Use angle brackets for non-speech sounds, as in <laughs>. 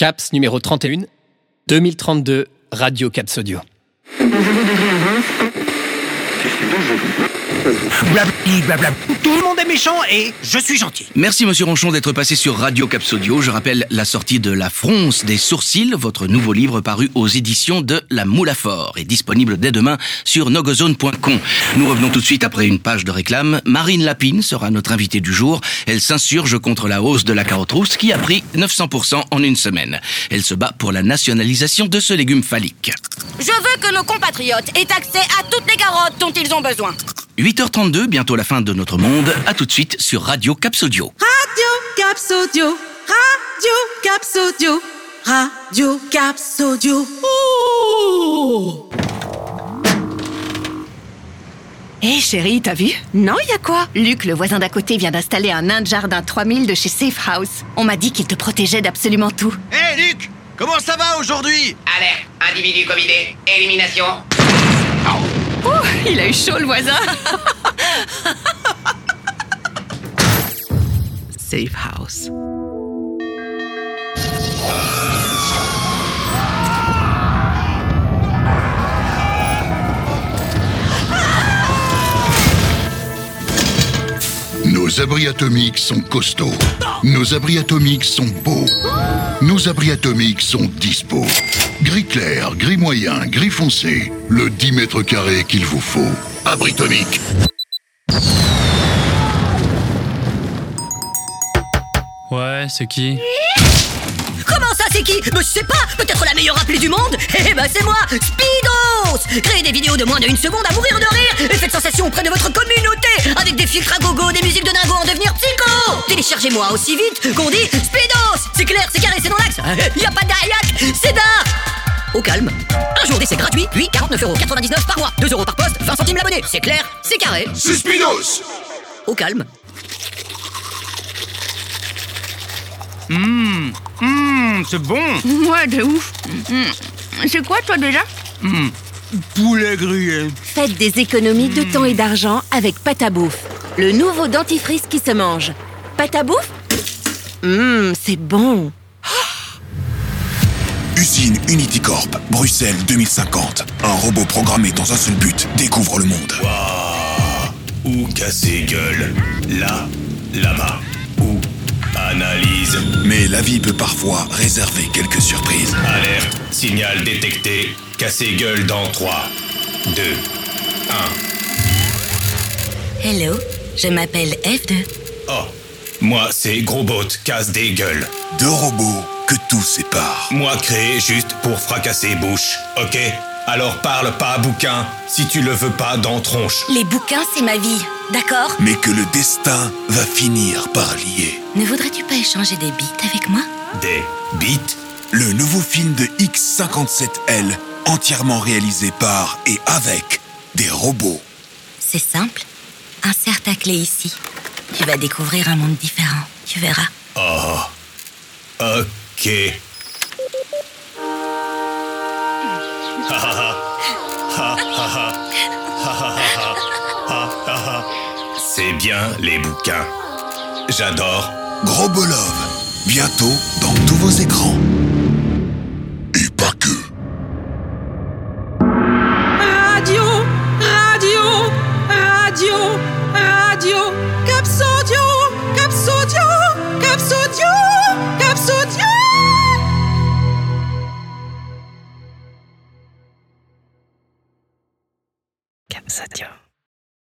CAPS numéro 31, 2032, Radio CAPS Audio. Blabli, blabla. Tout le monde est méchant et je suis gentil. Merci Monsieur Ronchon d'être passé sur Radio Capsodio. Je rappelle la sortie de La Fronce des sourcils, votre nouveau livre paru aux éditions de La Moule à Fort et disponible dès demain sur nogozone.com. Nous revenons tout de suite après une page de réclame. Marine Lapine sera notre invitée du jour. Elle s'insurge contre la hausse de la carotte rousse qui a pris 900% en une semaine. Elle se bat pour la nationalisation de ce légume phallique. Je veux que nos compatriotes aient accès à toutes les carottes dont ils ont besoin. 8h32, bientôt la fin de notre monde. À tout de suite sur Radio Capsodio. Radio Capsodio, Radio Capsodio, Radio Capsodio. Hé chérie, t'as vu? Non, y a quoi? Luc, le voisin d'à côté, vient d'installer un nain de jardin 3000 de chez Safe House. On m'a dit qu'il te protégeait d'absolument tout. Hé Luc Comment ça va aujourd'hui? Alerte, individu covidé, élimination. Ouh, il a eu chaud le voisin Safe House. Nos abris atomiques sont costauds. Nos abris atomiques sont beaux. Nos abris atomiques sont dispo. Gris clair, gris moyen, gris foncé. Le 10 mètres carrés qu'il vous faut. Abri atomique. Ouais, c'est qui Comment ça, c'est qui Mais je sais pas, peut-être la meilleure appelée du monde <laughs> Eh ben c'est moi, Speedos Créez des vidéos de moins de une seconde à mourir de rire et faites sensation auprès de votre communauté avec des filtres à gogo, des musiques de dingo en devenir psycho Téléchargez-moi aussi vite qu'on dit Speedos C'est clair, c'est carré, c'est dans l'axe Y a pas d'ariac, c'est d'art au calme. Un jour d'essai gratuit, puis 49,99€ par mois. 2 euros par poste, 20 centimes l'abonné. C'est clair, c'est carré. C'est Speedos Au calme. Hum, hum, c'est bon. Ouais, de ouf C'est quoi toi déjà? Poulet grillé. Faites des économies de temps et d'argent avec Patabouffe, le nouveau dentifrice qui se mange. Patabouffe Hum, c'est bon Usine Unitycorp, Bruxelles 2050. Un robot programmé dans un seul but découvre le monde. Ou casser gueule. Là, là-bas. Ou analyse. Mais la vie peut parfois réserver quelques surprises. Alerte. Signal détecté. Casser gueule dans 3, 2, 1. Hello, je m'appelle F2. Oh. Moi, c'est Grosbot, casse des gueules. Deux robots que tout sépare. Moi créé juste pour fracasser bouche, ok Alors parle pas bouquin si tu le veux pas dans tronche. Les bouquins, c'est ma vie, d'accord Mais que le destin va finir par lier. Ne voudrais-tu pas échanger des bites avec moi Des bites Le nouveau film de X57L, entièrement réalisé par et avec des robots. C'est simple. Insère ta clé ici. Tu vas découvrir un monde différent. Tu verras. Oh. Ok. C'est bien les bouquins. J'adore. Gros Bolov, bientôt dans tous vos écrans. Et pas que. Radio, radio, radio, radio. 撒娇。